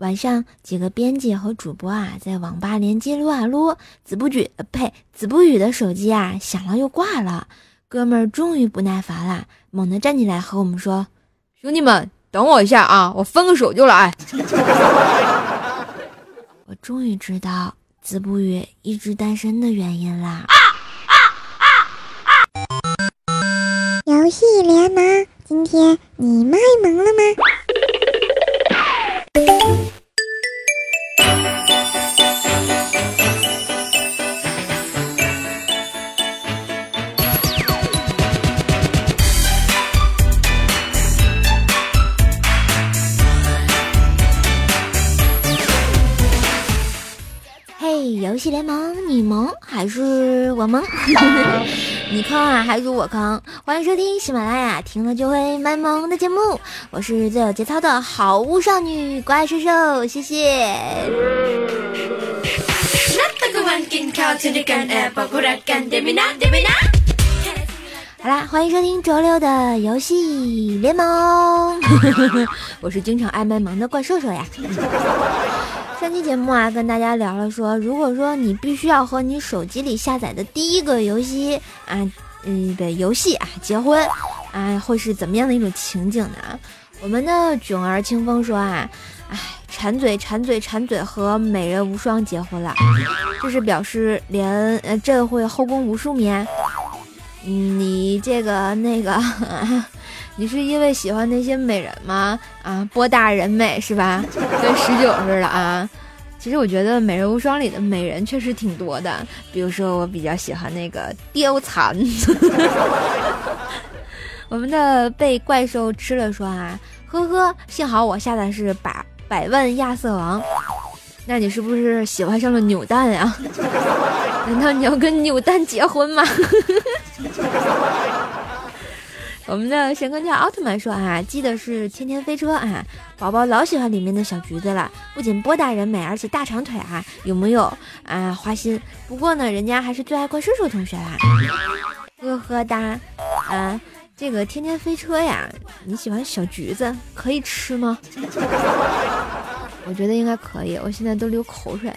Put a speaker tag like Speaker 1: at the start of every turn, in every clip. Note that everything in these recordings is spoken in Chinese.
Speaker 1: 晚上几个编辑和主播啊，在网吧联机撸啊撸，子不举呸，子不语的手机啊响了又挂了。哥们儿终于不耐烦了，猛地站起来和我们说：“
Speaker 2: 兄弟们，等我一下啊，我分个手就来。”
Speaker 1: 我终于知道子不语一直单身的原因啦。
Speaker 3: 游戏联盟，今天你卖萌了吗？
Speaker 1: 还是我萌？你坑啊，还是我坑？欢迎收听喜马拉雅听了就会卖萌的节目，我是最有节操的好物少女怪兽兽，谢谢。好啦，欢迎收听周六的游戏联盟，我是经常爱卖萌的怪兽兽呀。上期节目啊，跟大家聊了说，如果说你必须要和你手机里下载的第一个游戏啊，嗯的游戏啊结婚啊，会是怎么样的一种情景呢？我们的囧儿清风说啊，哎，馋嘴馋嘴馋嘴和美人无双结婚了，这是表示连呃朕会后宫无数眠。嗯，你这个那个，你是因为喜欢那些美人吗？啊，波大人美是吧？跟十九似的啊。其实我觉得《美人无双》里的美人确实挺多的，比如说我比较喜欢那个貂蝉。我们的被怪兽吃了说啊，呵呵，幸好我下的是百百万亚瑟王。那你是不是喜欢上了扭蛋呀？难道你要跟扭蛋结婚吗？我们的神坑教奥特曼说啊，记得是天天飞车啊，宝宝老喜欢里面的小橘子了，不仅波大人美，而且大长腿啊，有没有啊？花心。不过呢，人家还是最爱怪叔叔同学啦。呵呵哒，啊，这个天天飞车呀，你喜欢小橘子，可以吃吗？我觉得应该可以，我现在都流口水。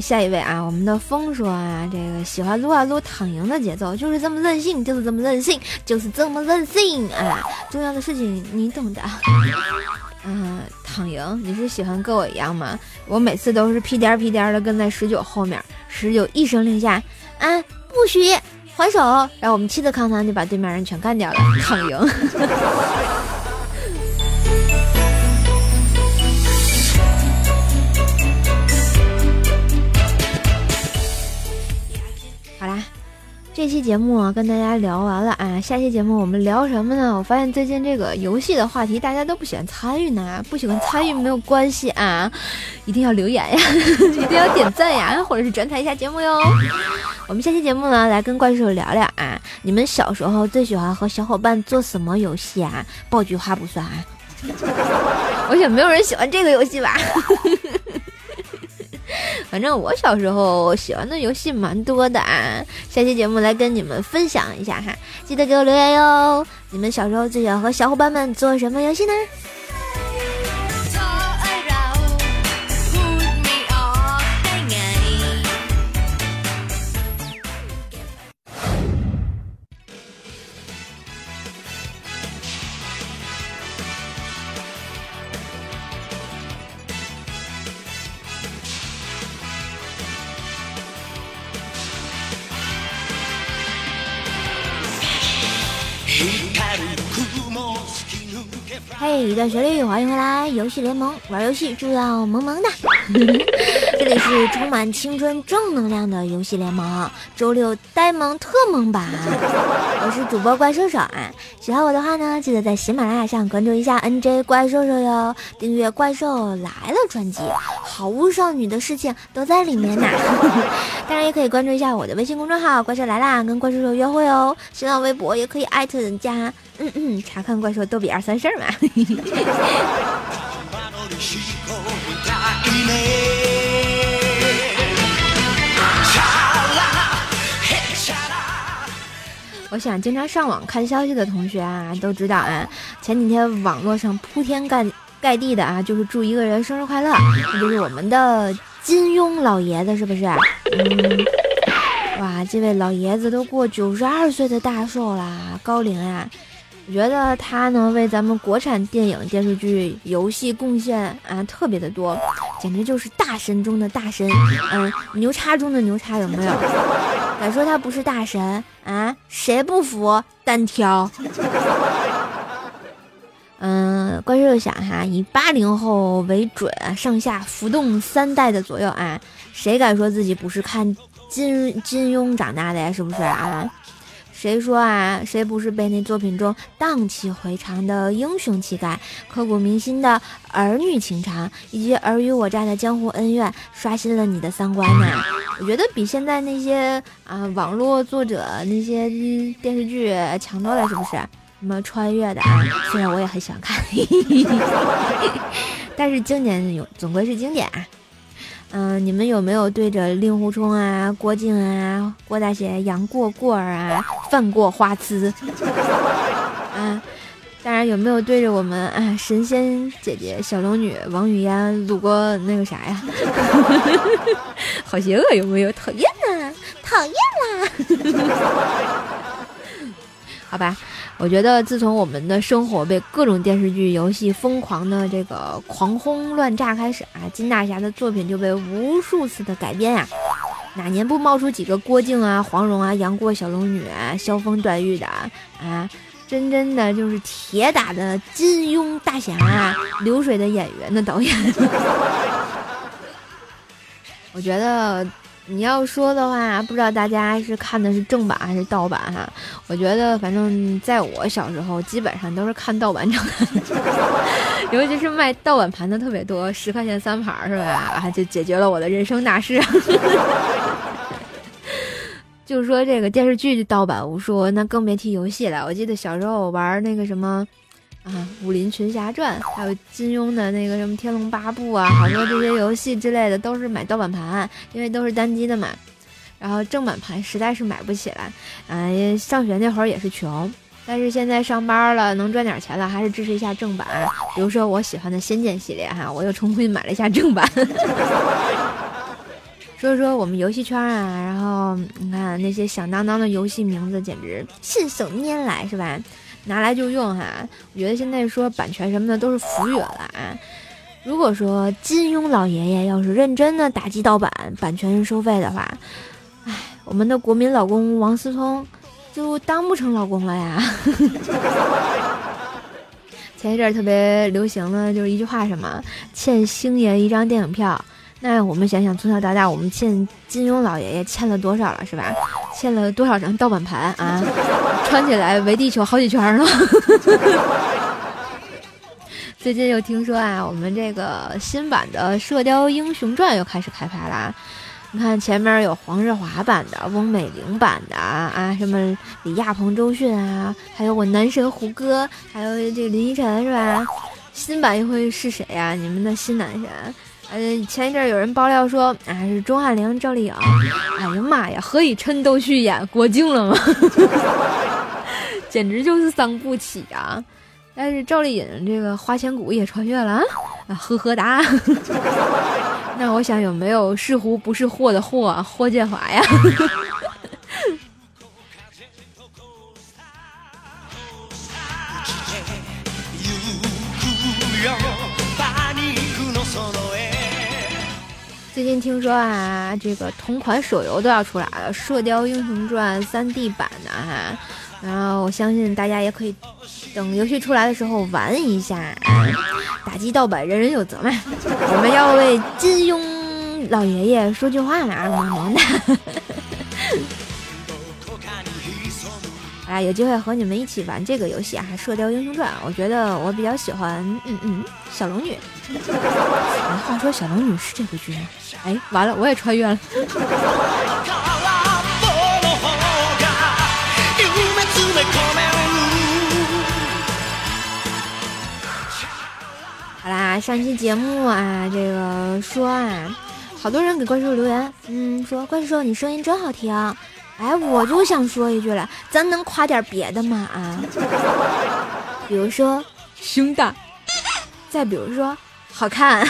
Speaker 1: 下一位啊，我们的风说啊，这个喜欢撸啊撸躺赢的节奏，就是这么任性，就是这么任性，就是这么任性啊！重要的事情你懂的。嗯，躺赢，你是喜欢跟我一样吗？我每次都是屁颠屁颠的跟在十九后面，十九一声令下，啊，不许还手，然后我们气的康康就把对面人全干掉了，躺赢。这期节目啊，跟大家聊完了啊，下期节目我们聊什么呢？我发现最近这个游戏的话题大家都不喜欢参与呢，不喜欢参与没有关系啊，一定要留言呀，一定要点赞呀，或者是转采一下节目哟。我们下期节目呢，来跟怪兽聊聊啊，你们小时候最喜欢和小伙伴做什么游戏啊？爆菊花不算啊，我想没有人喜欢这个游戏吧。反正我小时候喜欢的游戏蛮多的啊，下期节目来跟你们分享一下哈，记得给我留言哟。你们小时候最喜欢和小伙伴们做什么游戏呢？嘿，一段旋律，欢迎回来！游戏联盟玩游戏就要萌萌的，这里是充满青春正能量的游戏联盟，周六呆萌特萌版，我是主播怪兽兽啊！喜欢我的话呢，记得在喜马拉雅上关注一下 NJ 怪兽兽哟，订阅《怪兽来了》专辑，好物少女的事情都在里面呢。当然也可以关注一下我的微信公众号“怪兽来啦”，跟怪兽兽约会哦。新浪微博也可以艾特人家。嗯嗯，查看怪兽逗比二三事儿嘛。我想经常上网看消息的同学啊，都知道啊，前几天网络上铺天盖盖地的啊，就是祝一个人生日快乐，那就是我们的金庸老爷子，是不是？嗯，哇，这位老爷子都过九十二岁的大寿啦，高龄啊。我觉得他呢，为咱们国产电影、电视剧、游戏贡献啊特别的多，简直就是大神中的大神，嗯，牛叉中的牛叉，有没有？敢说他不是大神啊？谁不服？单挑。嗯，怪兽想哈，以八零后为准，上下浮动三代的左右啊，谁敢说自己不是看金金庸长大的呀？是不是啊？谁说啊？谁不是被那作品中荡气回肠的英雄气概、刻骨铭心的儿女情长，以及尔虞我诈的江湖恩怨刷新了你的三观呢？我觉得比现在那些啊网络作者那些电视剧强多了，是不是？什么穿越的啊？虽然我也很喜欢看，但是经典有总归是经典啊。嗯，你们有没有对着令狐冲啊、郭靖啊、郭大侠、杨过过儿啊、犯过花痴 啊？当然，有没有对着我们啊神仙姐姐小龙女王语嫣撸过那个啥呀？好邪恶，有没有？讨厌呐，讨厌啦！好吧。我觉得，自从我们的生活被各种电视剧、游戏疯狂的这个狂轰乱炸开始啊，金大侠的作品就被无数次的改编呀。哪年不冒出几个郭靖啊、黄蓉啊、杨过、小龙女啊、萧峰、段誉的啊？真真的就是铁打的金庸大侠啊，流水的演员的导演。我觉得。你要说的话，不知道大家是看的是正版还是盗版哈？我觉得，反正在我小时候，基本上都是看盗版长大，尤其是卖盗版盘的特别多，十块钱三盘是吧？啊，就解决了我的人生大事。就是说这个电视剧盗版无数，那更别提游戏了。我记得小时候玩那个什么。啊，《武林群侠传》还有金庸的那个什么《天龙八部》啊，好多这些游戏之类的都是买盗版盘，因为都是单机的嘛。然后正版盘实在是买不起来，嗯，上学那会儿也是穷，但是现在上班了，能赚点钱了，还是支持一下正版。比如说我喜欢的《仙剑》系列哈，我又重新买了一下正版。说说我们游戏圈啊，然后你看那些响当当的游戏名字，简直信手拈来，是吧？拿来就用哈，我觉得现在说版权什么的都是浮云了啊。如果说金庸老爷爷要是认真的打击盗版、版权收费的话，哎，我们的国民老公王思聪就当不成老公了呀。前一阵特别流行的就是一句话，什么欠星爷一张电影票。那我们想想，从小到大，我们欠金庸老爷爷欠了多少了，是吧？欠了多少张盗版盘啊？穿起来围地球好几圈了。最近又听说啊，我们这个新版的《射雕英雄传》又开始开拍啦。你看前面有黄日华版的、翁美玲版的啊，什么李亚鹏、周迅啊，还有我男神胡歌，还有这个林依晨，是吧？新版又会是谁呀？你们的新男神？嗯，前一阵有人爆料说啊是钟汉良、赵丽颖，哎呀妈呀，何以琛都去演郭靖了吗？简直就是伤不起啊！但是赵丽颖这个花千骨也穿越了啊，呵呵哒。那我想有没有是福不是祸的祸霍建华呀？最近听说啊，这个同款手游都要出来了，《射雕英雄传》3D 版的哈，然后我相信大家也可以等游戏出来的时候玩一下，打击盗版人人有责嘛。我们要为金庸老爷爷说句话啊，萌萌的。有机会和你们一起玩这个游戏啊，《射雕英雄传》。我觉得我比较喜欢，嗯嗯，小龙女。话说小龙女是这个剧吗？哎，完了，我也穿越了。好啦，上期节目啊，这个说啊，好多人给怪兽留言，嗯，说怪兽你声音真好听。哎，我就想说一句了，咱能夸点别的吗？啊，比如说
Speaker 2: 胸大，
Speaker 1: 再比如说好看，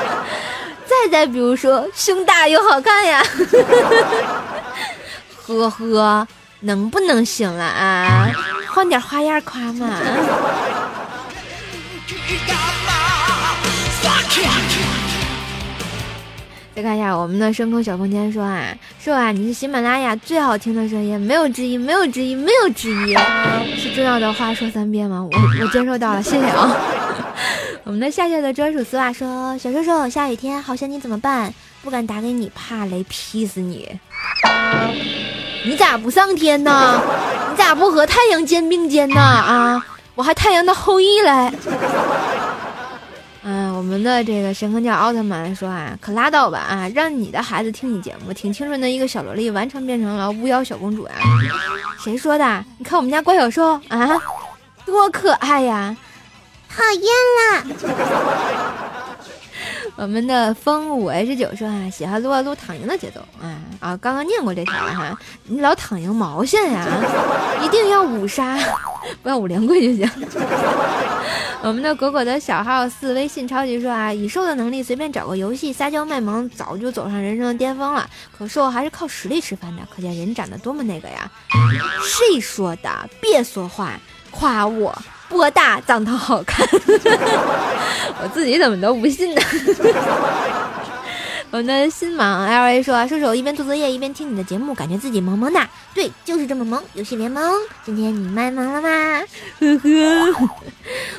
Speaker 1: 再再比如说胸大又好看呀，呵呵，能不能行了啊？换点花样夸嘛。看一下我们的深空小空间说啊，说啊，你是喜马拉雅最好听的声音，没有之一，没有之一，没有之一，是重要的话说三遍吗？我我接收到了，谢谢啊。我们的夏夏的专属丝袜说，小瘦瘦，下雨天好想你怎么办？不敢打给你，怕雷劈死你。你咋不上天呢？你咋不和太阳肩并肩呢？啊，我还太阳的后裔嘞。我们的这个神坑教奥特曼说啊，可拉倒吧啊，让你的孩子听你节目，挺清纯的一个小萝莉，完全变成了巫妖小公主啊！谁说的？你看我们家怪小兽啊，多可爱呀！
Speaker 3: 讨厌
Speaker 1: 啦！我们的风五 H 九说啊，喜欢撸啊撸躺赢的节奏啊啊！刚刚念过这条了哈，你老躺赢毛线呀？一定要五杀，不要五连跪就行。我们的果果的小号四微信超级说啊，以兽的能力随便找个游戏撒娇卖萌，早就走上人生的巅峰了。可兽还是靠实力吃饭的，可见人长得多么那个呀？谁说的？别说话，夸我。波大长得好看，我自己怎么都不信呢。我们的新芒 L A 说：“叔叔一边做作业一边听你的节目，感觉自己萌萌的。对，就是这么萌。游戏联盟，今天你卖萌了吗？呵呵。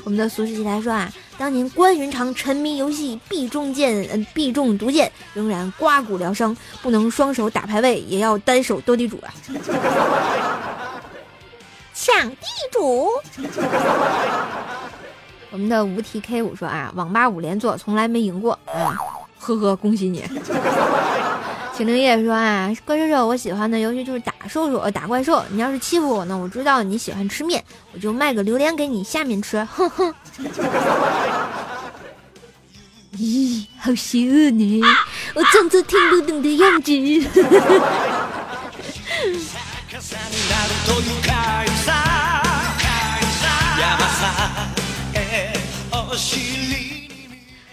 Speaker 1: 我们的俗世奇才说啊，当年关云长沉迷游戏必中箭，嗯，必中毒箭，仍然刮骨疗伤，不能双手打排位，也要单手斗地主啊。”抢地主，我们的无题 K 五说啊，网吧五连坐从来没赢过，啊，呵呵，恭喜你。秦灵叶说啊，怪兽兽，我喜欢的游戏就是打兽兽，打怪兽。你要是欺负我呢，我知道你喜欢吃面，我就卖个榴莲给你下面吃，哼哼。咦，好邪恶你，我装作听不懂的样子。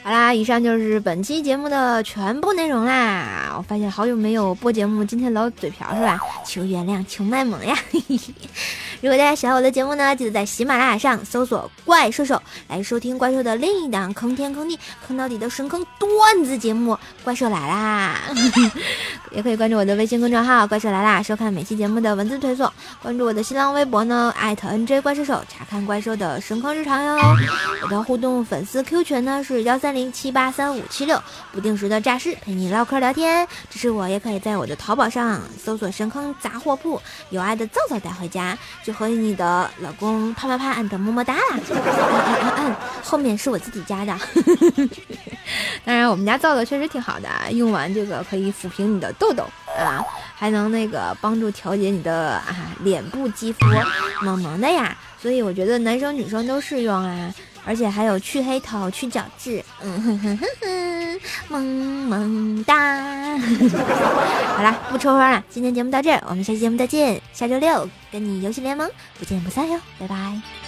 Speaker 1: 好啦，以上就是本期节目的全部内容啦。我发现好久没有播节目，今天老嘴瓢是吧？求原谅，求卖萌呀！如果大家喜欢我的节目呢，记得在喜马拉雅上搜索“怪兽兽”来收听怪兽的另一档坑天坑地坑到底的神坑段子节目《怪兽来啦》。也可以关注我的微信公众号“怪兽来啦”，收看每期节目的文字推送。关注我的新浪微博呢，艾特 NJ 怪兽手，查看怪兽的神坑日常哟。我的互动粉丝 Q 群呢是幺三零七八三五七六，不定时的诈尸陪你唠嗑聊天。支持我也可以在我的淘宝上搜索“神坑杂货铺”，有爱的皂皂带回家。就和你的老公啪啪啪按的么么哒啦，按按按，后面是我自己加的。当然，我们家皂皂确实挺好的，用完这个可以抚平你的痘痘啊，还能那个帮助调节你的啊脸部肌肤，萌萌的呀。所以我觉得男生女生都适用啊。而且还有去黑头、去角质，嗯哼哼哼哼，萌萌哒。好啦，不抽风了，今天节目到这儿，我们下期节目再见。下周六跟你游戏联盟不见不散哟，拜拜。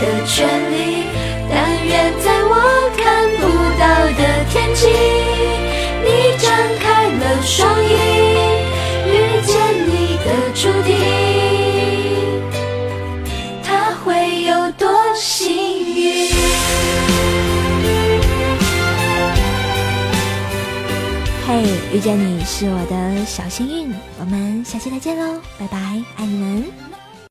Speaker 4: 的权利。但愿在我看不到的天际，你张开了双翼，遇见你的注定，他会有多幸运？
Speaker 1: 嘿，遇见你是我的小幸运，我们下期再见喽，拜拜，爱你们。